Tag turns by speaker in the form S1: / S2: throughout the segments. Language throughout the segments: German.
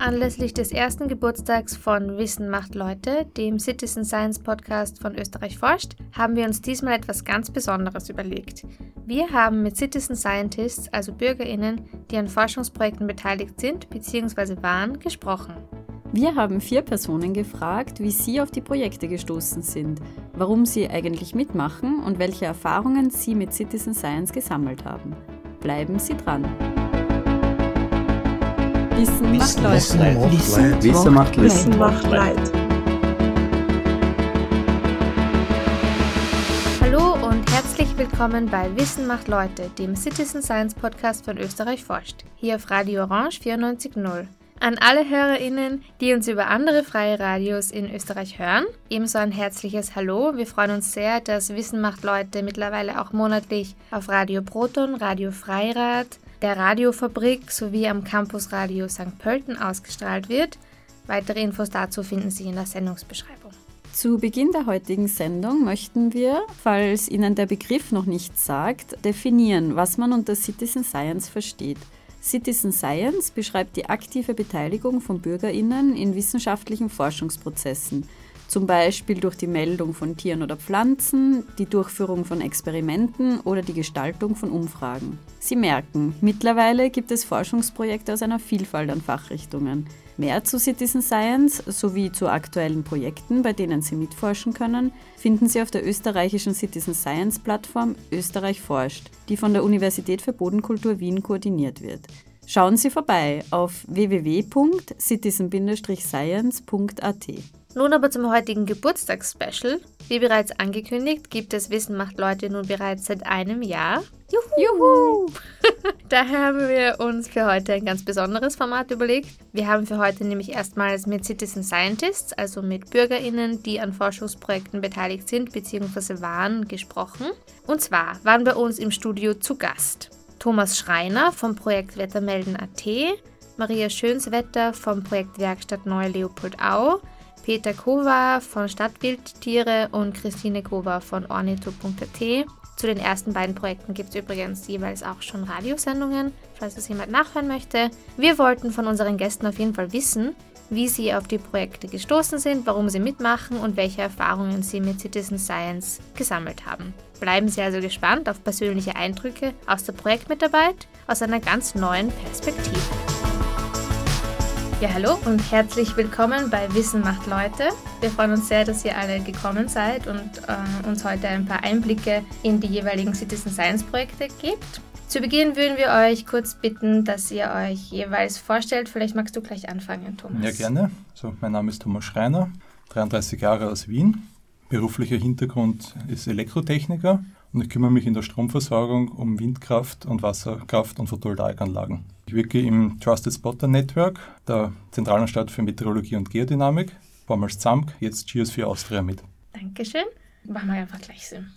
S1: Anlässlich des ersten Geburtstags von Wissen macht Leute, dem Citizen Science Podcast von Österreich forscht, haben wir uns diesmal etwas ganz Besonderes überlegt. Wir haben mit Citizen Scientists, also Bürgerinnen, die an Forschungsprojekten beteiligt sind bzw. waren, gesprochen.
S2: Wir haben vier Personen gefragt, wie sie auf die Projekte gestoßen sind, warum sie eigentlich mitmachen und welche Erfahrungen sie mit Citizen Science gesammelt haben. Bleiben Sie dran!
S3: Wissen macht Leid.
S4: Wissen macht Leid. Wissen macht Leid.
S1: Hallo und herzlich willkommen bei Wissen macht Leute, dem Citizen Science Podcast von Österreich forscht. Hier auf Radio Orange 94.0. An alle HörerInnen, die uns über andere freie Radios in Österreich hören, ebenso ein herzliches Hallo. Wir freuen uns sehr, dass Wissen macht Leute mittlerweile auch monatlich auf Radio Proton, Radio Freirad, der Radiofabrik sowie am Campus Radio St. Pölten ausgestrahlt wird. Weitere Infos dazu finden Sie in der Sendungsbeschreibung.
S2: Zu Beginn der heutigen Sendung möchten wir, falls Ihnen der Begriff noch nichts sagt, definieren, was man unter Citizen Science versteht. Citizen Science beschreibt die aktive Beteiligung von Bürgerinnen in wissenschaftlichen Forschungsprozessen zum Beispiel durch die Meldung von Tieren oder Pflanzen, die Durchführung von Experimenten oder die Gestaltung von Umfragen. Sie merken, mittlerweile gibt es Forschungsprojekte aus einer Vielfalt an Fachrichtungen. Mehr zu Citizen Science sowie zu aktuellen Projekten, bei denen Sie mitforschen können, finden Sie auf der österreichischen Citizen Science Plattform Österreich forscht, die von der Universität für Bodenkultur Wien koordiniert wird. Schauen Sie vorbei auf www.citizen-science.at.
S1: Nun aber zum heutigen Geburtstagsspecial. Wie bereits angekündigt, gibt es Wissen macht Leute nun bereits seit einem Jahr.
S2: Juhu! Juhu.
S1: Daher haben wir uns für heute ein ganz besonderes Format überlegt. Wir haben für heute nämlich erstmals mit Citizen Scientists, also mit BürgerInnen, die an Forschungsprojekten beteiligt sind bzw. waren, gesprochen. Und zwar waren bei uns im Studio zu Gast Thomas Schreiner vom Projekt Wettermelden.at, Maria Schönswetter vom Projekt Werkstatt Neu Leopoldau, Peter Kova von Stadtbildtiere und Christine Kova von ornito.at. Zu den ersten beiden Projekten gibt es übrigens jeweils auch schon Radiosendungen, falls das jemand nachhören möchte. Wir wollten von unseren Gästen auf jeden Fall wissen, wie sie auf die Projekte gestoßen sind, warum sie mitmachen und welche Erfahrungen sie mit Citizen Science gesammelt haben. Bleiben Sie also gespannt auf persönliche Eindrücke aus der Projektmitarbeit aus einer ganz neuen Perspektive. Ja, hallo und herzlich willkommen bei Wissen macht Leute. Wir freuen uns sehr, dass ihr alle gekommen seid und äh, uns heute ein paar Einblicke in die jeweiligen Citizen Science Projekte gebt. Zu Beginn würden wir euch kurz bitten, dass ihr euch jeweils vorstellt. Vielleicht magst du gleich anfangen, Thomas.
S5: Ja, gerne. So, mein Name ist Thomas Schreiner, 33 Jahre aus Wien. Beruflicher Hintergrund ist Elektrotechniker und ich kümmere mich in der Stromversorgung um Windkraft und Wasserkraft und Photovoltaikanlagen. Ich wirke im Trusted Spotter Network der Zentralanstalt für Meteorologie und Geodynamik, vormals ZAMK, jetzt GS4 Austria mit.
S1: Dankeschön. Machen wir einfach gleich Sinn.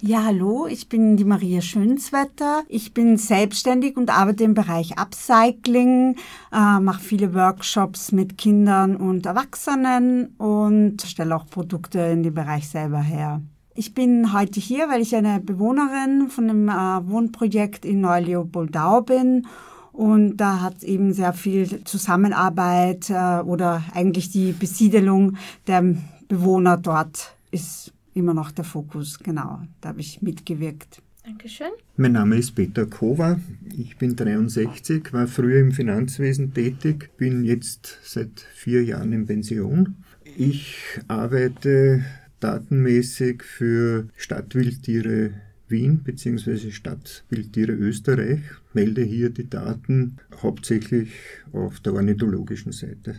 S3: Ja, hallo, ich bin die Maria Schönswetter. Ich bin selbstständig und arbeite im Bereich Upcycling, äh, mache viele Workshops mit Kindern und Erwachsenen und stelle auch Produkte in dem Bereich selber her. Ich bin heute hier, weil ich eine Bewohnerin von einem äh, Wohnprojekt in Neu-Leopoldau bin. Und da hat eben sehr viel Zusammenarbeit äh, oder eigentlich die Besiedelung der Bewohner dort ist immer noch der Fokus. Genau, da habe ich mitgewirkt.
S1: Dankeschön.
S4: Mein Name ist Peter Kova. Ich bin 63, war früher im Finanzwesen tätig, bin jetzt seit vier Jahren in Pension. Ich arbeite datenmäßig für Stadtwildtiere Wien bzw. Stadtwildtiere Österreich, melde hier die Daten hauptsächlich auf der ornithologischen Seite.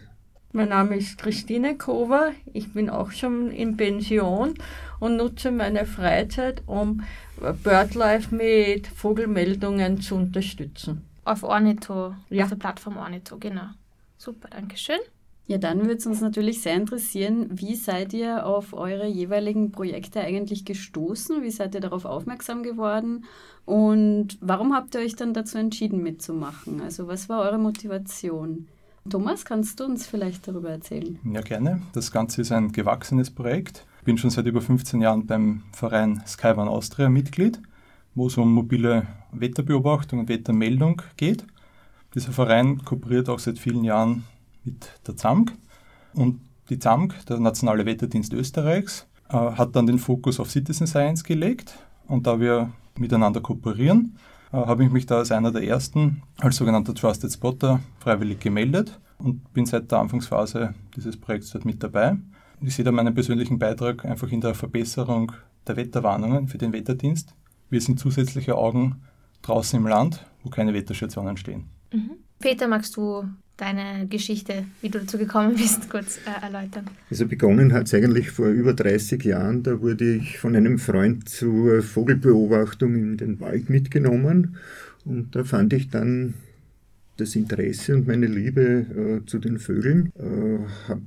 S6: Mein Name ist Christine Kover. Ich bin auch schon in Pension und nutze meine Freizeit, um BirdLife mit Vogelmeldungen zu unterstützen.
S1: Auf Ornito, ja. auf der Plattform Ornito, genau. Super, danke schön.
S2: Ja, dann würde es uns natürlich sehr interessieren, wie seid ihr auf eure jeweiligen Projekte eigentlich gestoßen? Wie seid ihr darauf aufmerksam geworden? Und warum habt ihr euch dann dazu entschieden mitzumachen? Also was war eure Motivation? Thomas, kannst du uns vielleicht darüber erzählen?
S5: Ja, gerne. Das Ganze ist ein gewachsenes Projekt. Ich bin schon seit über 15 Jahren beim Verein Skyone Austria Mitglied, wo es um mobile Wetterbeobachtung und Wettermeldung geht. Dieser Verein kooperiert auch seit vielen Jahren mit der ZAMG und die ZAMG, der Nationale Wetterdienst Österreichs, äh, hat dann den Fokus auf Citizen Science gelegt und da wir miteinander kooperieren, äh, habe ich mich da als einer der ersten als sogenannter Trusted Spotter freiwillig gemeldet und bin seit der Anfangsphase dieses Projekts dort mit dabei. Ich sehe da meinen persönlichen Beitrag einfach in der Verbesserung der Wetterwarnungen für den Wetterdienst. Wir sind zusätzliche Augen draußen im Land, wo keine Wetterstationen stehen.
S1: Mhm. Peter, magst du deine Geschichte, wie du dazu gekommen bist, kurz äh, erläutern?
S4: Also begonnen hat es eigentlich vor über 30 Jahren. Da wurde ich von einem Freund zur Vogelbeobachtung in den Wald mitgenommen und da fand ich dann das Interesse und meine Liebe äh, zu den Vögeln. Äh, habe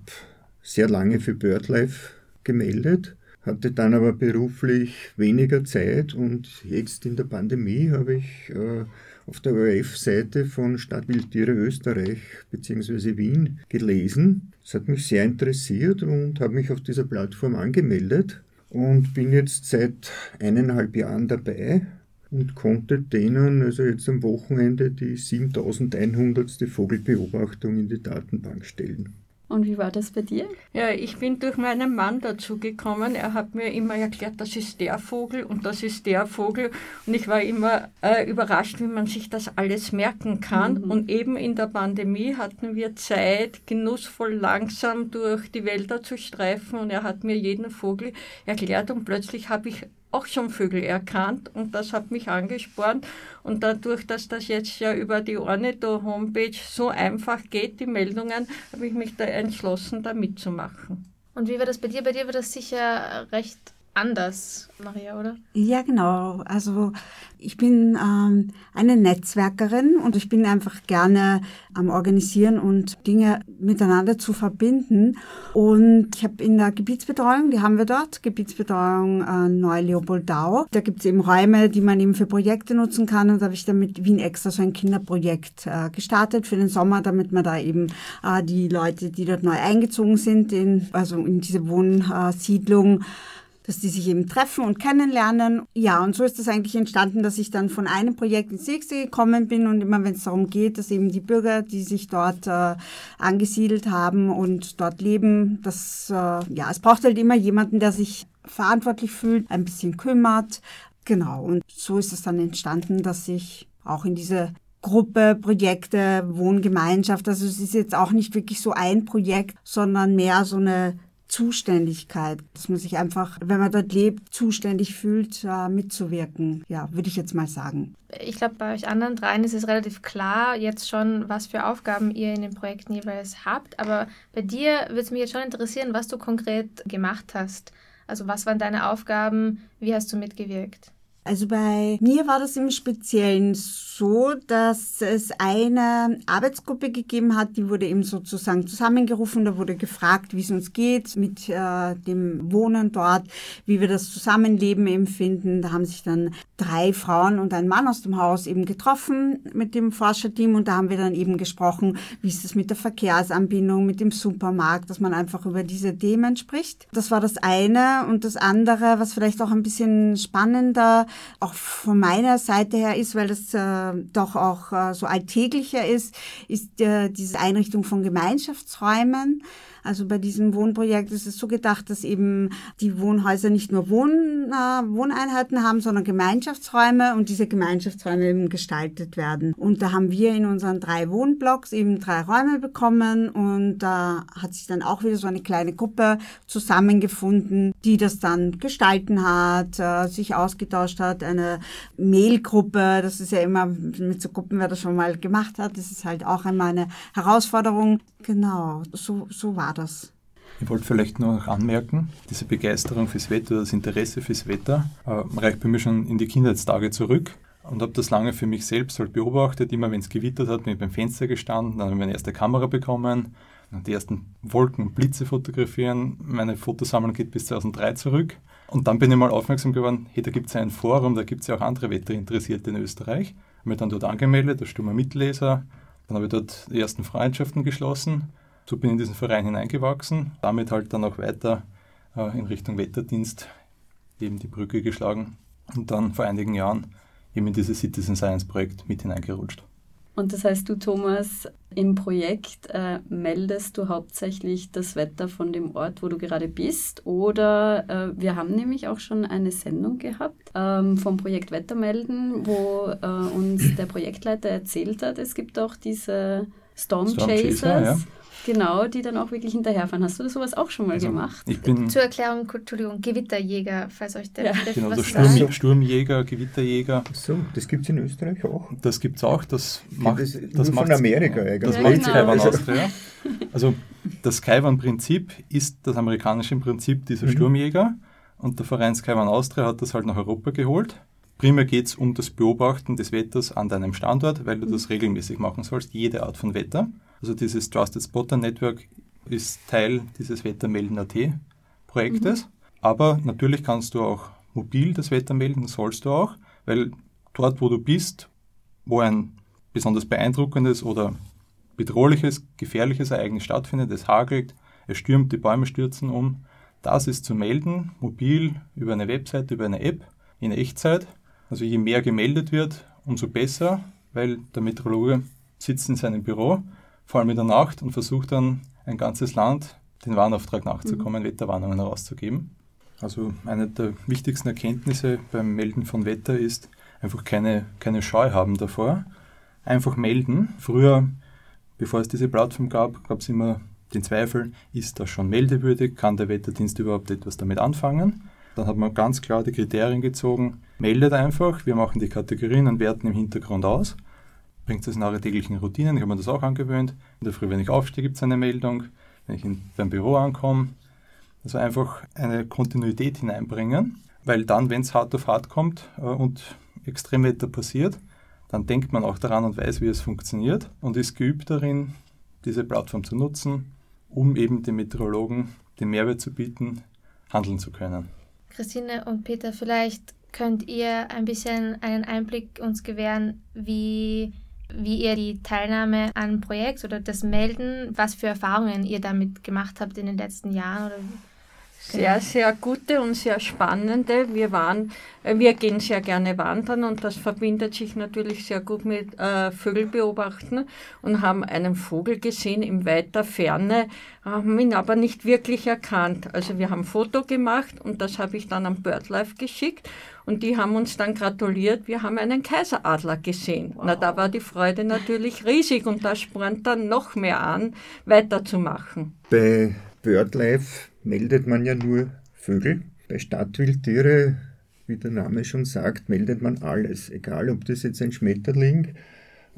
S4: sehr lange für BirdLife gemeldet, hatte dann aber beruflich weniger Zeit und jetzt in der Pandemie habe ich äh, auf der ORF-Seite von Stadtwildtiere Österreich bzw. Wien gelesen. Das hat mich sehr interessiert und habe mich auf dieser Plattform angemeldet und bin jetzt seit eineinhalb Jahren dabei und konnte denen also jetzt am Wochenende die 7100. Vogelbeobachtung in die Datenbank stellen.
S2: Und wie war das bei dir?
S6: Ja, ich bin durch meinen Mann dazu gekommen. Er hat mir immer erklärt, das ist der Vogel und das ist der Vogel. Und ich war immer äh, überrascht, wie man sich das alles merken kann. Mhm. Und eben in der Pandemie hatten wir Zeit, genussvoll langsam durch die Wälder zu streifen. Und er hat mir jeden Vogel erklärt. Und plötzlich habe ich auch schon Vögel erkannt und das hat mich angespornt. Und dadurch, dass das jetzt ja über die Ornitho-Homepage so einfach geht, die Meldungen, habe ich mich da entschlossen, da mitzumachen.
S1: Und wie war das bei dir? Bei dir war das sicher recht anders, Maria, oder?
S3: Ja, genau. Also ich bin ähm, eine Netzwerkerin und ich bin einfach gerne am Organisieren und Dinge miteinander zu verbinden. Und ich habe in der Gebietsbetreuung, die haben wir dort, Gebietsbetreuung äh, Neu-Leopoldau. Da gibt es eben Räume, die man eben für Projekte nutzen kann. Und da habe ich dann mit Wien extra so ein Kinderprojekt äh, gestartet für den Sommer, damit man da eben äh, die Leute, die dort neu eingezogen sind, in, also in diese Wohnsiedlung, dass die sich eben treffen und kennenlernen. Ja, und so ist das eigentlich entstanden, dass ich dann von einem Projekt ins nächste gekommen bin und immer wenn es darum geht, dass eben die Bürger, die sich dort äh, angesiedelt haben und dort leben, dass, äh, ja, es braucht halt immer jemanden, der sich verantwortlich fühlt, ein bisschen kümmert. Genau, und so ist es dann entstanden, dass ich auch in diese Gruppe, Projekte, Wohngemeinschaft. Also es ist jetzt auch nicht wirklich so ein Projekt, sondern mehr so eine Zuständigkeit, dass man sich einfach, wenn man dort lebt, zuständig fühlt, äh, mitzuwirken. Ja, würde ich jetzt mal sagen.
S1: Ich glaube, bei euch anderen dreien ist es relativ klar jetzt schon, was für Aufgaben ihr in den Projekten jeweils habt. Aber bei dir würde es mich jetzt schon interessieren, was du konkret gemacht hast. Also was waren deine Aufgaben? Wie hast du mitgewirkt?
S3: Also bei mir war das im Speziellen so, dass es eine Arbeitsgruppe gegeben hat, die wurde eben sozusagen zusammengerufen. Da wurde gefragt, wie es uns geht mit äh, dem Wohnen dort, wie wir das Zusammenleben empfinden. Da haben sich dann drei Frauen und ein Mann aus dem Haus eben getroffen mit dem Forscherteam und da haben wir dann eben gesprochen, wie ist es mit der Verkehrsanbindung, mit dem Supermarkt, dass man einfach über diese Themen spricht. Das war das eine und das andere, was vielleicht auch ein bisschen spannender auch von meiner Seite her ist, weil das äh, doch auch äh, so alltäglicher ist, ist äh, diese Einrichtung von Gemeinschaftsräumen. Also bei diesem Wohnprojekt ist es so gedacht, dass eben die Wohnhäuser nicht nur Wohn, äh, Wohneinheiten haben, sondern Gemeinschaftsräume und diese Gemeinschaftsräume eben gestaltet werden. Und da haben wir in unseren drei Wohnblocks eben drei Räume bekommen und da hat sich dann auch wieder so eine kleine Gruppe zusammengefunden, die das dann gestalten hat, äh, sich ausgetauscht hat, eine Mailgruppe, das ist ja immer mit so Gruppen, wer das schon mal gemacht hat, das ist halt auch immer eine Herausforderung. Genau, so, so war das.
S5: Ich wollte vielleicht noch anmerken, diese Begeisterung fürs Wetter, das Interesse fürs Wetter, äh, reicht bei mir schon in die Kindheitstage zurück und habe das lange für mich selbst halt beobachtet. Immer wenn es gewittert hat, bin ich beim Fenster gestanden, dann habe ich meine erste Kamera bekommen, die ersten Wolken und Blitze fotografieren. Meine Fotosammlung geht bis 2003 zurück. Und dann bin ich mal aufmerksam geworden, hey, da gibt es ja ein Forum, da gibt es ja auch andere Wetterinteressierte in Österreich. Habe mich dann dort angemeldet, als stummer Mitleser. Dann habe ich dort die ersten Freundschaften geschlossen so bin ich in diesen Verein hineingewachsen, damit halt dann auch weiter äh, in Richtung Wetterdienst eben die Brücke geschlagen und dann vor einigen Jahren eben in dieses Citizen Science Projekt mit hineingerutscht.
S2: Und das heißt, du, Thomas, im Projekt äh, meldest du hauptsächlich das Wetter von dem Ort, wo du gerade bist. Oder äh, wir haben nämlich auch schon eine Sendung gehabt ähm, vom Projekt Wettermelden, wo äh, uns der Projektleiter erzählt hat, es gibt auch diese Storm, Storm Chasers. Chaser, ja. Genau, die dann auch wirklich hinterherfahren. Hast du sowas auch schon mal also, gemacht?
S1: Ich bin Zur Erklärung, Entschuldigung, Gewitterjäger, falls euch der
S5: ja. Genau, der Sturm, Sturmjäger, Gewitterjäger.
S4: So, das gibt es in Österreich auch?
S5: Das gibt es auch. Das macht
S4: das, das von Amerika eigentlich.
S5: Das ja, macht genau. Skyvan Austria. Also das Skyvan-Prinzip ist das amerikanische Prinzip dieser mhm. Sturmjäger und der Verein Skyvan Austria hat das halt nach Europa geholt. Primär geht es um das Beobachten des Wetters an deinem Standort, weil du das mhm. regelmäßig machen sollst, jede Art von Wetter. Also dieses Trusted Spotter Network ist Teil dieses Wettermelden.at Projektes. Mhm. Aber natürlich kannst du auch mobil das Wetter melden, sollst du auch, weil dort, wo du bist, wo ein besonders beeindruckendes oder bedrohliches, gefährliches Ereignis stattfindet, es hagelt, es stürmt, die Bäume stürzen um, das ist zu melden, mobil, über eine Webseite, über eine App, in Echtzeit. Also je mehr gemeldet wird, umso besser, weil der Meteorologe sitzt in seinem Büro vor allem in der Nacht und versucht dann ein ganzes Land den Warnauftrag nachzukommen, mhm. Wetterwarnungen herauszugeben. Also eine der wichtigsten Erkenntnisse beim Melden von Wetter ist einfach keine, keine Scheu haben davor. Einfach melden. Früher, bevor es diese Plattform gab, gab es immer den Zweifel, ist das schon meldewürdig? Kann der Wetterdienst überhaupt etwas damit anfangen? Dann hat man ganz klar die Kriterien gezogen. Meldet einfach, wir machen die Kategorien und werten im Hintergrund aus bringt es in eure täglichen Routinen. Ich habe mir das auch angewöhnt. In der Früh, wenn ich aufstehe, gibt es eine Meldung. Wenn ich in, beim Büro ankomme. Also einfach eine Kontinuität hineinbringen, weil dann, wenn es hart auf hart kommt äh, und Extremwetter passiert, dann denkt man auch daran und weiß, wie es funktioniert und ist geübt darin, diese Plattform zu nutzen, um eben den Meteorologen den Mehrwert zu bieten, handeln zu können.
S1: Christine und Peter, vielleicht könnt ihr ein bisschen einen Einblick uns gewähren, wie wie ihr die Teilnahme an einem Projekt oder das Melden, was für Erfahrungen ihr damit gemacht habt in den letzten Jahren oder
S6: sehr, sehr gute und sehr spannende. Wir waren, äh, wir gehen sehr gerne wandern und das verbindet sich natürlich sehr gut mit äh, Vögelbeobachten und haben einen Vogel gesehen in weiter Ferne, haben ihn aber nicht wirklich erkannt. Also wir haben ein Foto gemacht und das habe ich dann am BirdLife geschickt und die haben uns dann gratuliert, wir haben einen Kaiseradler gesehen. Wow. Na, da war die Freude natürlich riesig und das spornt dann noch mehr an, weiterzumachen.
S4: Bei BirdLife meldet man ja nur Vögel. Bei Stadtwildtiere, wie der Name schon sagt, meldet man alles. Egal, ob das jetzt ein Schmetterling,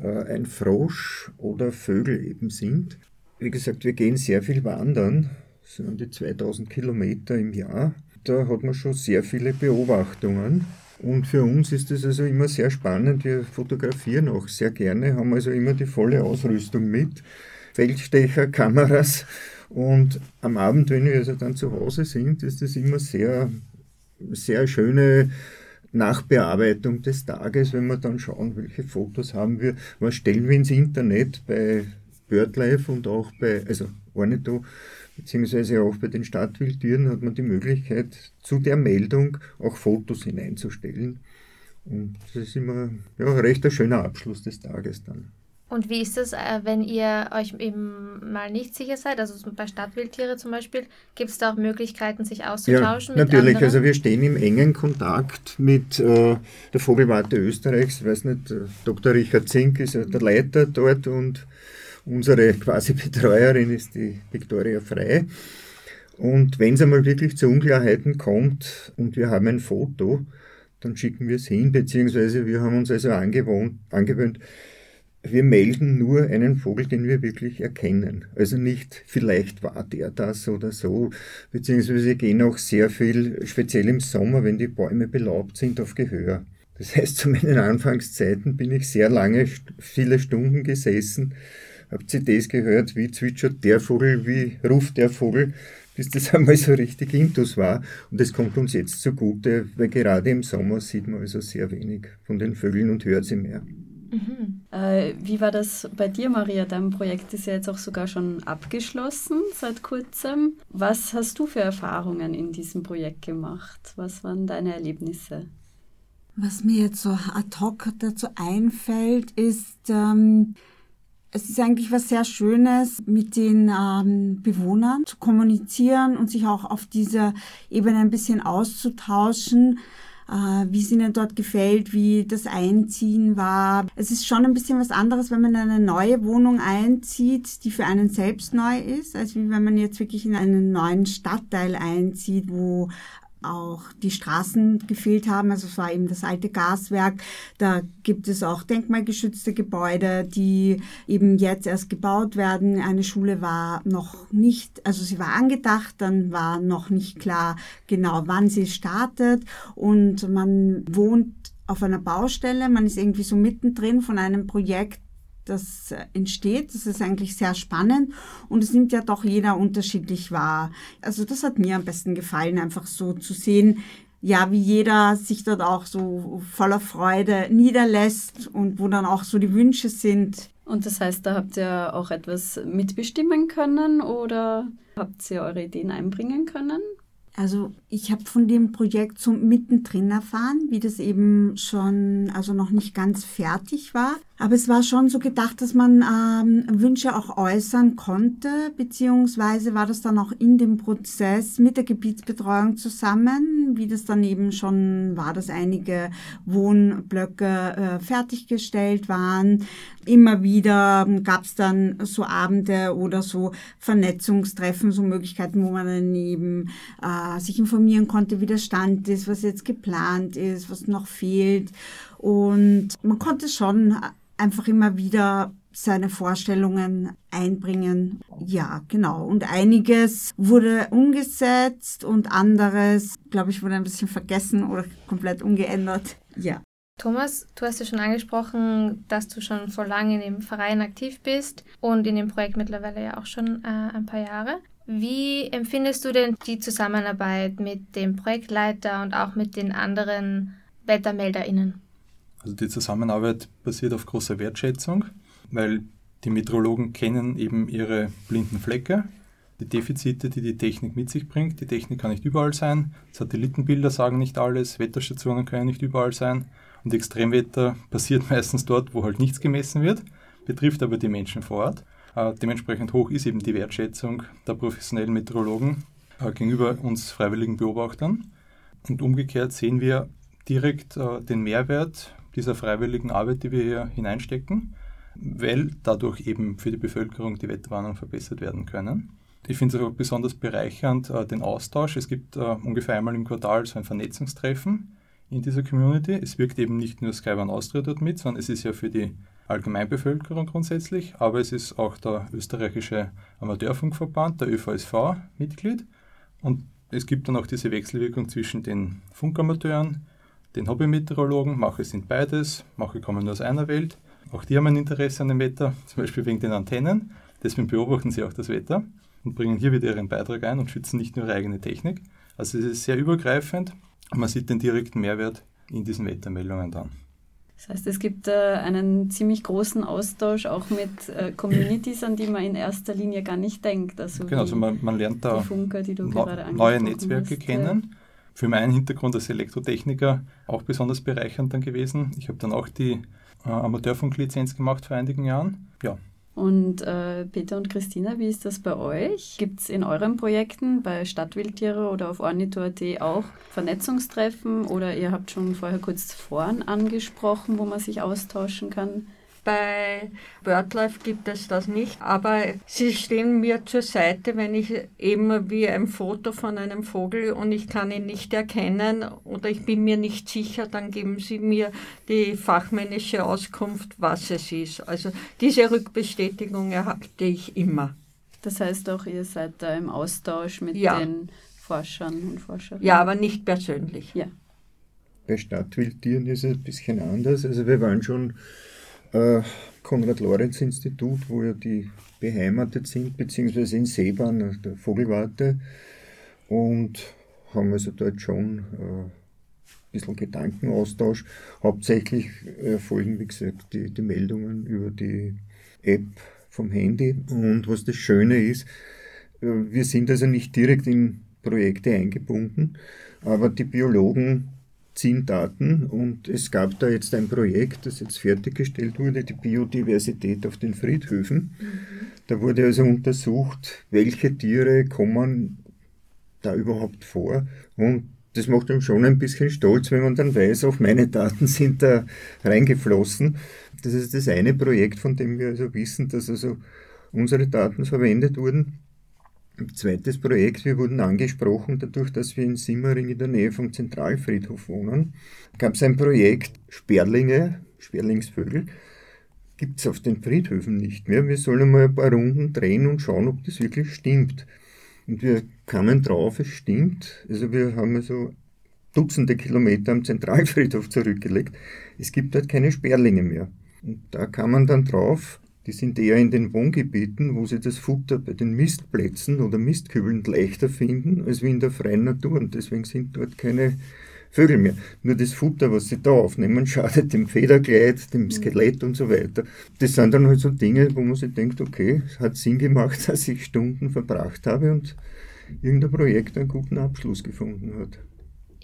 S4: äh, ein Frosch oder Vögel eben sind. Wie gesagt, wir gehen sehr viel wandern, das sind die 2000 Kilometer im Jahr. Da hat man schon sehr viele Beobachtungen. Und für uns ist es also immer sehr spannend. Wir fotografieren auch sehr gerne, haben also immer die volle Ausrüstung mit. Feldstecher, Kameras und am Abend, wenn wir also dann zu Hause sind, ist das immer sehr, sehr schöne Nachbearbeitung des Tages, wenn wir dann schauen, welche Fotos haben wir, was stellen wir ins Internet bei BirdLife und auch bei, also Ornito, beziehungsweise auch bei den Stadtwildtieren hat man die Möglichkeit, zu der Meldung auch Fotos hineinzustellen. Und das ist immer ja, recht ein schöner Abschluss des Tages dann.
S1: Und wie ist es, äh, wenn ihr euch eben mal nicht sicher seid? Also bei Stadtwildtiere zum Beispiel, gibt es da auch Möglichkeiten, sich auszutauschen?
S4: Ja, natürlich. Anderen? Also wir stehen im engen Kontakt mit äh, der Vogelwarte Österreichs. Ich weiß nicht, äh, Dr. Richard Zink ist ja der Leiter dort und unsere quasi Betreuerin ist die Viktoria Frei. Und wenn es einmal wirklich zu Unklarheiten kommt und wir haben ein Foto, dann schicken wir es hin, beziehungsweise wir haben uns also angewohnt, angewöhnt, wir melden nur einen Vogel, den wir wirklich erkennen. Also nicht, vielleicht war der das oder so, beziehungsweise gehen auch sehr viel, speziell im Sommer, wenn die Bäume belaubt sind, auf Gehör. Das heißt, zu meinen Anfangszeiten bin ich sehr lange, viele Stunden gesessen, habe CDs gehört, wie zwitschert der Vogel, wie ruft der Vogel, bis das einmal so richtig Intus war. Und das kommt uns jetzt zugute, weil gerade im Sommer sieht man also sehr wenig von den Vögeln und hört sie mehr.
S2: Mhm. Äh, wie war das bei dir, Maria? Dein Projekt ist ja jetzt auch sogar schon abgeschlossen seit kurzem. Was hast du für Erfahrungen in diesem Projekt gemacht? Was waren deine Erlebnisse?
S3: Was mir jetzt so ad hoc dazu einfällt, ist, ähm, es ist eigentlich was sehr Schönes, mit den ähm, Bewohnern zu kommunizieren und sich auch auf dieser Ebene ein bisschen auszutauschen, wie es ihnen dort gefällt, wie das Einziehen war. Es ist schon ein bisschen was anderes, wenn man in eine neue Wohnung einzieht, die für einen selbst neu ist, als wie wenn man jetzt wirklich in einen neuen Stadtteil einzieht, wo auch die Straßen gefehlt haben. Also es war eben das alte Gaswerk. Da gibt es auch denkmalgeschützte Gebäude, die eben jetzt erst gebaut werden. Eine Schule war noch nicht, also sie war angedacht, dann war noch nicht klar genau, wann sie startet. Und man wohnt auf einer Baustelle, man ist irgendwie so mittendrin von einem Projekt, das entsteht. Das ist eigentlich sehr spannend und es nimmt ja doch jeder unterschiedlich wahr. Also das hat mir am besten gefallen, einfach so zu sehen, ja, wie jeder sich dort auch so voller Freude niederlässt und wo dann auch so die Wünsche sind.
S2: Und das heißt, da habt ihr auch etwas mitbestimmen können oder habt ihr eure Ideen einbringen können?
S3: Also ich habe von dem Projekt so mittendrin erfahren, wie das eben schon, also noch nicht ganz fertig war. Aber es war schon so gedacht, dass man ähm, Wünsche auch äußern konnte, beziehungsweise war das dann auch in dem Prozess mit der Gebietsbetreuung zusammen, wie das dann eben schon war, dass einige Wohnblöcke äh, fertiggestellt waren. Immer wieder gab es dann so Abende oder so Vernetzungstreffen, so Möglichkeiten, wo man dann eben äh, sich informieren konnte, wie der Stand ist, was jetzt geplant ist, was noch fehlt. Und man konnte schon einfach immer wieder seine Vorstellungen einbringen. Ja, genau. Und einiges wurde umgesetzt und anderes, glaube ich, wurde ein bisschen vergessen oder komplett umgeändert. Ja.
S1: Thomas, du hast ja schon angesprochen, dass du schon vor lange in dem Verein aktiv bist und in dem Projekt mittlerweile ja auch schon äh, ein paar Jahre. Wie empfindest du denn die Zusammenarbeit mit dem Projektleiter und auch mit den anderen WettermelderInnen?
S5: Also die Zusammenarbeit basiert auf großer Wertschätzung, weil die Meteorologen kennen eben ihre blinden Flecke, die Defizite, die die Technik mit sich bringt. Die Technik kann nicht überall sein, Satellitenbilder sagen nicht alles, Wetterstationen können nicht überall sein und Extremwetter passiert meistens dort, wo halt nichts gemessen wird, betrifft aber die Menschen vor Ort. Äh, dementsprechend hoch ist eben die Wertschätzung der professionellen Meteorologen äh, gegenüber uns freiwilligen Beobachtern. Und umgekehrt sehen wir direkt äh, den Mehrwert dieser freiwilligen Arbeit, die wir hier hineinstecken, weil dadurch eben für die Bevölkerung die Wetterwarnung verbessert werden können. Ich finde es auch besonders bereichernd, den Austausch. Es gibt äh, ungefähr einmal im Quartal so ein Vernetzungstreffen in dieser Community. Es wirkt eben nicht nur Sky One Austria dort mit, sondern es ist ja für die Allgemeinbevölkerung grundsätzlich, aber es ist auch der österreichische Amateurfunkverband, der ÖVSV, Mitglied. Und es gibt dann auch diese Wechselwirkung zwischen den Funkamateuren, den Hobbymeteorologen, Mache sind beides, Mache kommen nur aus einer Welt. Auch die haben ein Interesse an dem Wetter, zum Beispiel wegen den Antennen. Deswegen beobachten sie auch das Wetter und bringen hier wieder ihren Beitrag ein und schützen nicht nur ihre eigene Technik. Also es ist sehr übergreifend und man sieht den direkten Mehrwert in diesen Wettermeldungen dann.
S2: Das heißt, es gibt äh, einen ziemlich großen Austausch auch mit äh, Communities, an die man in erster Linie gar nicht denkt.
S5: Also genau, also man, man lernt da
S2: Funker,
S5: neue Netzwerke hast, kennen. Für meinen Hintergrund als Elektrotechniker auch besonders bereichernd dann gewesen. Ich habe dann auch die äh, Amateurfunklizenz gemacht vor einigen Jahren. Ja,
S2: und äh, Peter und Christina, wie ist das bei euch? Gibt es in euren Projekten bei Stadtwildtiere oder auf Ornito.at auch Vernetzungstreffen oder ihr habt schon vorher kurz Foren angesprochen, wo man sich austauschen kann?
S6: Bei BirdLife gibt es das nicht, aber sie stehen mir zur Seite, wenn ich eben wie ein Foto von einem Vogel und ich kann ihn nicht erkennen oder ich bin mir nicht sicher, dann geben sie mir die fachmännische Auskunft, was es ist. Also diese Rückbestätigung erhalte ich immer.
S2: Das heißt auch, ihr seid da im Austausch mit ja. den Forschern und Forscherinnen?
S6: Ja, aber nicht persönlich.
S2: Ja.
S4: Bei Stadtwildtieren ist es ein bisschen anders. Also wir waren schon äh, Konrad-Lorenz-Institut, wo ja die beheimatet sind, beziehungsweise in Seebahn, der Vogelwarte, und haben also dort schon äh, ein bisschen Gedankenaustausch. Hauptsächlich erfolgen, wie gesagt, die, die Meldungen über die App vom Handy. Und was das Schöne ist, äh, wir sind also nicht direkt in Projekte eingebunden, aber die Biologen ziehen Daten und es gab da jetzt ein Projekt, das jetzt fertiggestellt wurde, die Biodiversität auf den Friedhöfen. Mhm. Da wurde also untersucht, welche Tiere kommen da überhaupt vor und das macht einem schon ein bisschen stolz, wenn man dann weiß, auch meine Daten sind da reingeflossen. Das ist das eine Projekt, von dem wir also wissen, dass also unsere Daten verwendet wurden. Zweites Projekt, wir wurden angesprochen, dadurch, dass wir in Simmering in der Nähe vom Zentralfriedhof wohnen, gab es ein Projekt Sperlinge, Sperlingsvögel, gibt es auf den Friedhöfen nicht mehr. Wir sollen mal ein paar Runden drehen und schauen, ob das wirklich stimmt. Und wir kamen drauf, es stimmt. Also wir haben also Dutzende Kilometer am Zentralfriedhof zurückgelegt. Es gibt dort keine Sperlinge mehr. Und da kam man dann drauf, die sind eher in den Wohngebieten, wo sie das Futter bei den Mistplätzen oder Mistkübeln leichter finden, als wie in der freien Natur. Und deswegen sind dort keine Vögel mehr. Nur das Futter, was sie da aufnehmen, schadet dem Federkleid, dem mhm. Skelett und so weiter. Das sind dann halt so Dinge, wo man sich denkt, okay, es hat Sinn gemacht, dass ich Stunden verbracht habe und irgendein Projekt einen guten Abschluss gefunden hat.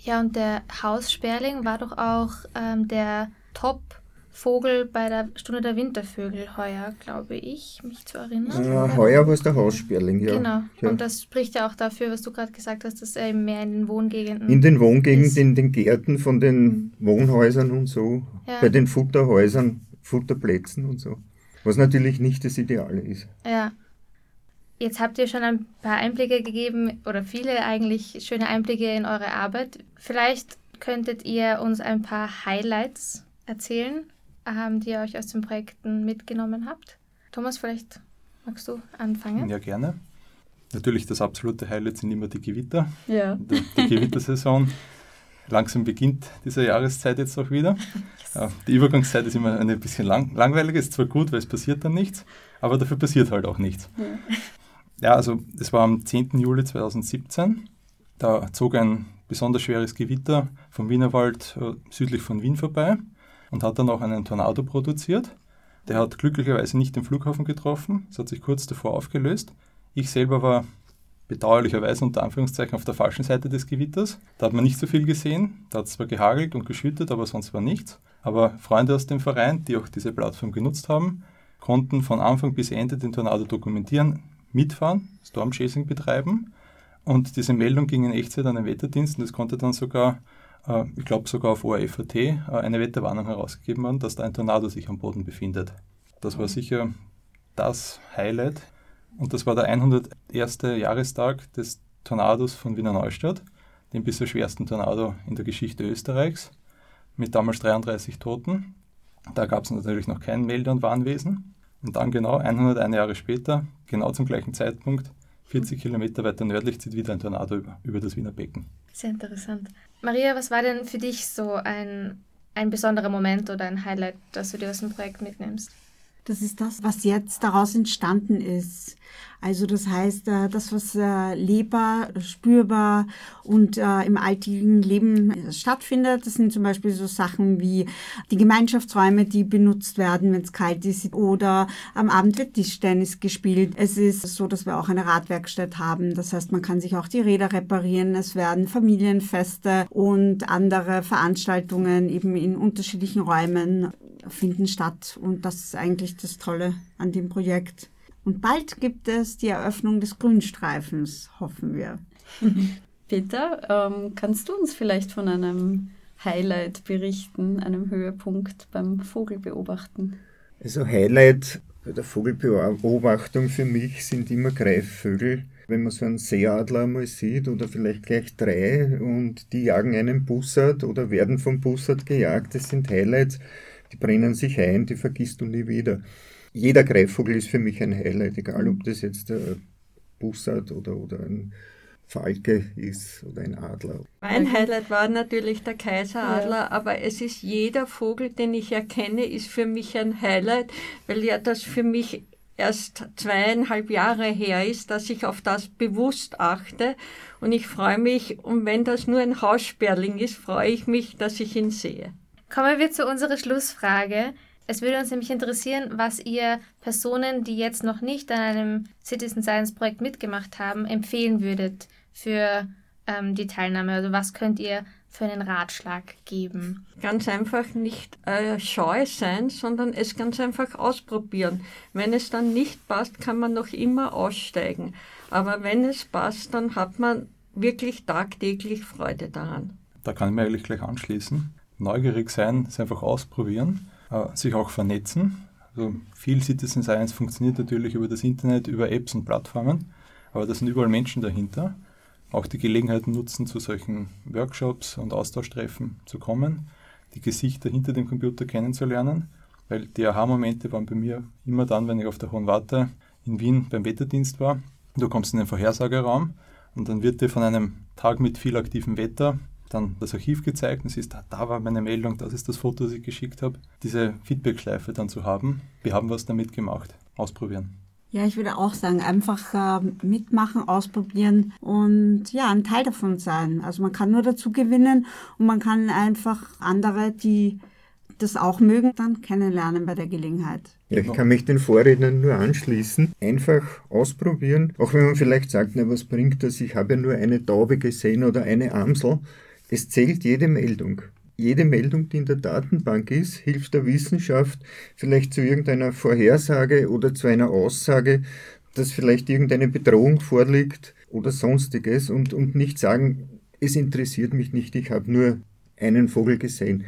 S1: Ja, und der Haussperling war doch auch ähm, der Top- Vogel bei der Stunde der Wintervögel heuer, glaube ich, mich zu erinnern.
S4: Ja, heuer war es der Haussperling, ja.
S1: Genau.
S4: Ja.
S1: Und das spricht ja auch dafür, was du gerade gesagt hast, dass er mehr in den Wohngegenden.
S4: In den Wohngegenden, ist. in den Gärten von den mhm. Wohnhäusern und so, ja. bei den Futterhäusern, Futterplätzen und so. Was natürlich nicht das Ideale ist.
S1: Ja. Jetzt habt ihr schon ein paar Einblicke gegeben oder viele eigentlich schöne Einblicke in eure Arbeit. Vielleicht könntet ihr uns ein paar Highlights erzählen ähm, die ihr euch aus den Projekten mitgenommen habt. Thomas, vielleicht magst du anfangen?
S5: Ja, gerne. Natürlich das absolute Highlight sind immer die Gewitter.
S1: Ja.
S5: Die, die Gewittersaison. Langsam beginnt diese Jahreszeit jetzt auch wieder. Yes. Die Übergangszeit ist immer ein bisschen lang, langweilig, ist zwar gut, weil es passiert dann nichts, aber dafür passiert halt auch nichts. Ja, ja also es war am 10. Juli 2017. Da zog ein besonders schweres Gewitter vom Wienerwald äh, südlich von Wien vorbei und hat dann auch einen Tornado produziert. Der hat glücklicherweise nicht den Flughafen getroffen, es hat sich kurz davor aufgelöst. Ich selber war bedauerlicherweise unter Anführungszeichen auf der falschen Seite des Gewitters. Da hat man nicht so viel gesehen, da hat es zwar gehagelt und geschüttet, aber sonst war nichts. Aber Freunde aus dem Verein, die auch diese Plattform genutzt haben, konnten von Anfang bis Ende den Tornado dokumentieren, mitfahren, Storm Chasing betreiben und diese Meldung ging in Echtzeit an den Wetterdienst und es konnte dann sogar ich glaube sogar auf ORFAT, äh, eine Wetterwarnung herausgegeben worden, dass da ein Tornado sich am Boden befindet. Das war sicher das Highlight. Und das war der 101. Jahrestag des Tornados von Wiener Neustadt, dem bisher schwersten Tornado in der Geschichte Österreichs, mit damals 33 Toten. Da gab es natürlich noch kein Melde- und Warnwesen. Und dann genau 101 Jahre später, genau zum gleichen Zeitpunkt, 40 Kilometer weiter nördlich, zieht wieder ein Tornado über, über das Wiener Becken.
S1: Sehr interessant. Maria, was war denn für dich so ein, ein besonderer Moment oder ein Highlight, das du dir aus dem Projekt mitnimmst?
S3: Das ist das, was jetzt daraus entstanden ist. Also das heißt, äh, das, was äh, lebbar, spürbar und äh, im alltäglichen Leben stattfindet, das sind zum Beispiel so Sachen wie die Gemeinschaftsräume, die benutzt werden, wenn es kalt ist, oder am Abend wird Tischtennis gespielt. Es ist so, dass wir auch eine Radwerkstatt haben. Das heißt, man kann sich auch die Räder reparieren. Es werden Familienfeste und andere Veranstaltungen eben in unterschiedlichen Räumen finden statt. Und das ist eigentlich das Tolle an dem Projekt. Und bald gibt es die Eröffnung des Grünstreifens, hoffen wir.
S2: Peter, ähm, kannst du uns vielleicht von einem Highlight berichten, einem Höhepunkt beim Vogelbeobachten?
S4: Also Highlight bei der Vogelbeobachtung für mich sind immer Greifvögel. Wenn man so einen Seeadler mal sieht oder vielleicht gleich drei und die jagen einen Bussard oder werden vom Bussard gejagt, das sind Highlights, die brennen sich ein, die vergisst du nie wieder jeder Greifvogel ist für mich ein Highlight, egal ob das jetzt der Bussard oder, oder ein Falke ist oder ein Adler.
S6: Mein Highlight war natürlich der Kaiseradler, ja. aber es ist jeder Vogel, den ich erkenne, ist für mich ein Highlight, weil ja das für mich erst zweieinhalb Jahre her ist, dass ich auf das bewusst achte. Und ich freue mich, und wenn das nur ein Haussperling ist, freue ich mich, dass ich ihn sehe.
S1: Kommen wir zu unserer Schlussfrage. Es würde uns nämlich interessieren, was ihr Personen, die jetzt noch nicht an einem Citizen Science Projekt mitgemacht haben, empfehlen würdet für ähm, die Teilnahme. Also was könnt ihr für einen Ratschlag geben?
S6: Ganz einfach nicht äh, scheu sein, sondern es ganz einfach ausprobieren. Wenn es dann nicht passt, kann man noch immer aussteigen. Aber wenn es passt, dann hat man wirklich tagtäglich Freude daran.
S5: Da kann ich mir eigentlich gleich anschließen. Neugierig sein, es einfach ausprobieren, äh, sich auch vernetzen. Also viel Citizen Science funktioniert natürlich über das Internet, über Apps und Plattformen, aber da sind überall Menschen dahinter. Auch die Gelegenheit nutzen, zu solchen Workshops und Austauschtreffen zu kommen, die Gesichter hinter dem Computer kennenzulernen, weil die Aha-Momente waren bei mir immer dann, wenn ich auf der Hohen Warte in Wien beim Wetterdienst war. Du kommst in den Vorhersageraum und dann wird dir von einem Tag mit viel aktivem Wetter dann das Archiv gezeigt und siehst, da war meine Meldung, das ist das Foto, das ich geschickt habe. Diese Feedback-Schleife dann zu haben, wir haben was damit gemacht, ausprobieren.
S3: Ja, ich würde auch sagen, einfach äh, mitmachen, ausprobieren und ja, ein Teil davon sein. Also man kann nur dazu gewinnen und man kann einfach andere, die das auch mögen, dann kennenlernen bei der Gelegenheit.
S4: Ja, ich kann mich den Vorrednern nur anschließen. Einfach ausprobieren. Auch wenn man vielleicht sagt, na, was bringt das? Ich habe ja nur eine Taube gesehen oder eine Amsel. Es zählt jede Meldung. Jede Meldung, die in der Datenbank ist, hilft der Wissenschaft vielleicht zu irgendeiner Vorhersage oder zu einer Aussage, dass vielleicht irgendeine Bedrohung vorliegt oder sonstiges und, und nicht sagen, es interessiert mich nicht, ich habe nur einen Vogel gesehen.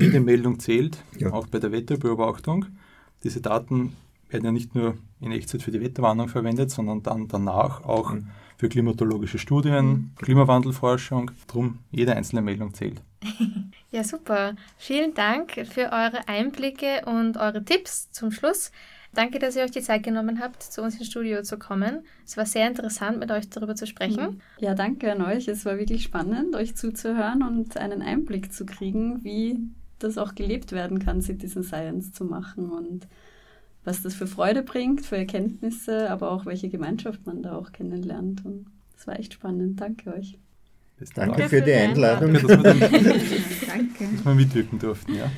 S5: Jede Meldung zählt, ja. auch bei der Wetterbeobachtung. Diese Daten werden ja nicht nur in Echtzeit für die Wetterwarnung verwendet, sondern dann danach auch mhm. für klimatologische Studien, mhm. Klimawandelforschung. Drum, jede einzelne Meldung zählt.
S1: Ja, super. Vielen Dank für eure Einblicke und eure Tipps zum Schluss. Danke, dass ihr euch die Zeit genommen habt, zu uns ins Studio zu kommen. Es war sehr interessant, mit euch darüber zu sprechen. Mhm.
S2: Ja, danke an euch. Es war wirklich spannend, euch zuzuhören und einen Einblick zu kriegen, wie das auch gelebt werden kann, Citizen Science zu machen und was das für Freude bringt, für Erkenntnisse, aber auch welche Gemeinschaft man da auch kennenlernt. Und das war echt spannend. Danke euch.
S4: Danke, Danke für, für die Einladung.
S5: Danke, dass wir, Danke. Dass wir mitwirken durften. Ja.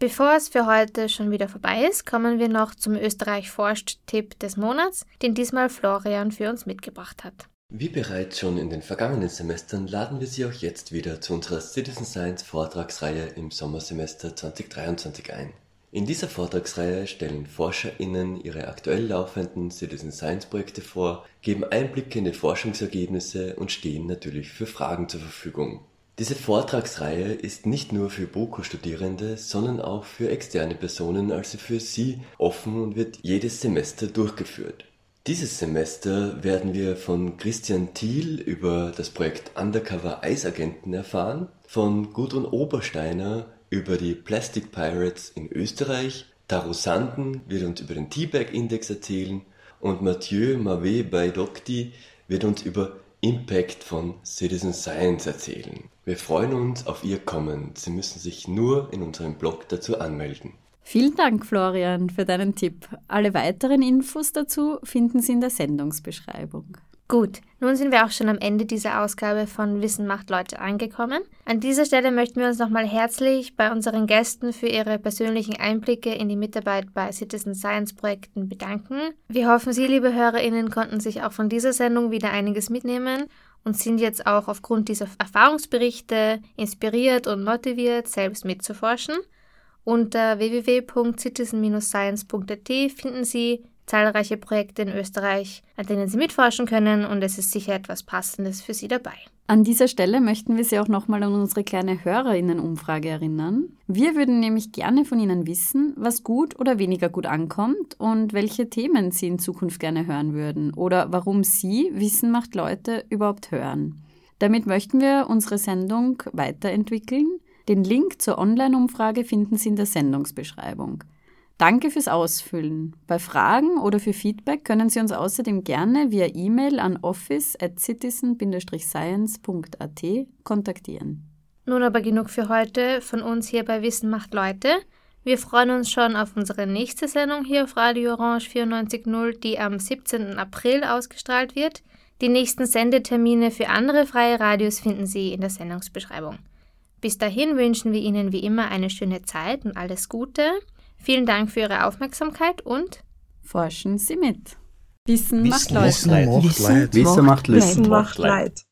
S1: Bevor es für heute schon wieder vorbei ist, kommen wir noch zum Österreich forscht-Tipp des Monats, den diesmal Florian für uns mitgebracht hat.
S7: Wie bereits schon in den vergangenen Semestern laden wir Sie auch jetzt wieder zu unserer Citizen Science Vortragsreihe im Sommersemester 2023 ein. In dieser Vortragsreihe stellen ForscherInnen ihre aktuell laufenden Citizen Science Projekte vor, geben Einblicke in die Forschungsergebnisse und stehen natürlich für Fragen zur Verfügung. Diese Vortragsreihe ist nicht nur für BOKU-Studierende, sondern auch für externe Personen, also für Sie, offen und wird jedes Semester durchgeführt. Dieses Semester werden wir von Christian Thiel über das Projekt Undercover Eisagenten erfahren, von Gudrun Obersteiner über die Plastic Pirates in Österreich, Taro Sanden wird uns über den T-Bag-Index erzählen und Mathieu Mavé Baidokti wird uns über Impact von Citizen Science erzählen. Wir freuen uns auf Ihr Kommen. Sie müssen sich nur in unserem Blog dazu anmelden.
S2: Vielen Dank, Florian, für deinen Tipp. Alle weiteren Infos dazu finden Sie in der Sendungsbeschreibung.
S1: Gut, nun sind wir auch schon am Ende dieser Ausgabe von Wissen macht Leute angekommen. An dieser Stelle möchten wir uns nochmal herzlich bei unseren Gästen für ihre persönlichen Einblicke in die Mitarbeit bei Citizen Science Projekten bedanken. Wir hoffen, Sie, liebe HörerInnen, konnten sich auch von dieser Sendung wieder einiges mitnehmen und sind jetzt auch aufgrund dieser Erfahrungsberichte inspiriert und motiviert, selbst mitzuforschen. Unter www.citizen-science.at finden Sie zahlreiche Projekte in Österreich, an denen Sie mitforschen können und es ist sicher etwas Passendes für Sie dabei.
S2: An dieser Stelle möchten wir Sie auch nochmal an unsere kleine Hörerinnenumfrage erinnern. Wir würden nämlich gerne von Ihnen wissen, was gut oder weniger gut ankommt und welche Themen Sie in Zukunft gerne hören würden oder warum Sie Wissen macht Leute überhaupt hören. Damit möchten wir unsere Sendung weiterentwickeln. Den Link zur Online-Umfrage finden Sie in der Sendungsbeschreibung. Danke fürs Ausfüllen. Bei Fragen oder für Feedback können Sie uns außerdem gerne via E-Mail an office at citizen-science.at kontaktieren.
S1: Nun aber genug für heute von uns hier bei Wissen macht Leute. Wir freuen uns schon auf unsere nächste Sendung hier auf Radio Orange 94.0, die am 17. April ausgestrahlt wird. Die nächsten Sendetermine für andere freie Radios finden Sie in der Sendungsbeschreibung. Bis dahin wünschen wir Ihnen wie immer eine schöne Zeit und alles Gute. Vielen Dank für Ihre Aufmerksamkeit und
S2: Forschen Sie mit. Wissen,
S8: Wissen
S2: macht
S8: macht
S2: Leute.
S8: Leid.
S9: Wissen
S8: Leid.
S9: Wissen macht Leid.
S10: Wissen macht Leid.